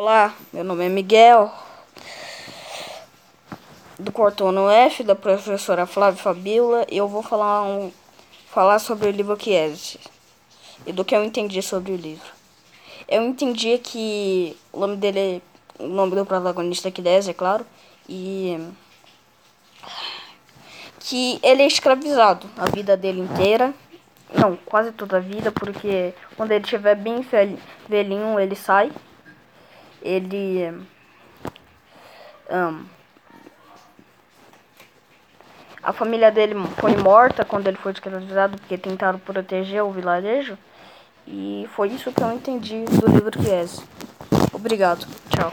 Olá, meu nome é Miguel, do Cortono F, da professora Flávia Fabiola, e eu vou falar, um, falar sobre o livro Chiesi e do que eu entendi sobre o livro. Eu entendi que o nome dele, o nome do protagonista é Chiesi, é claro, e que ele é escravizado a vida dele inteira. Não, quase toda a vida, porque quando ele estiver bem velhinho, ele sai ele um, a família dele foi morta quando ele foi escravizado porque tentaram proteger o vilarejo e foi isso que eu entendi do livro que é. Obrigado. Tchau.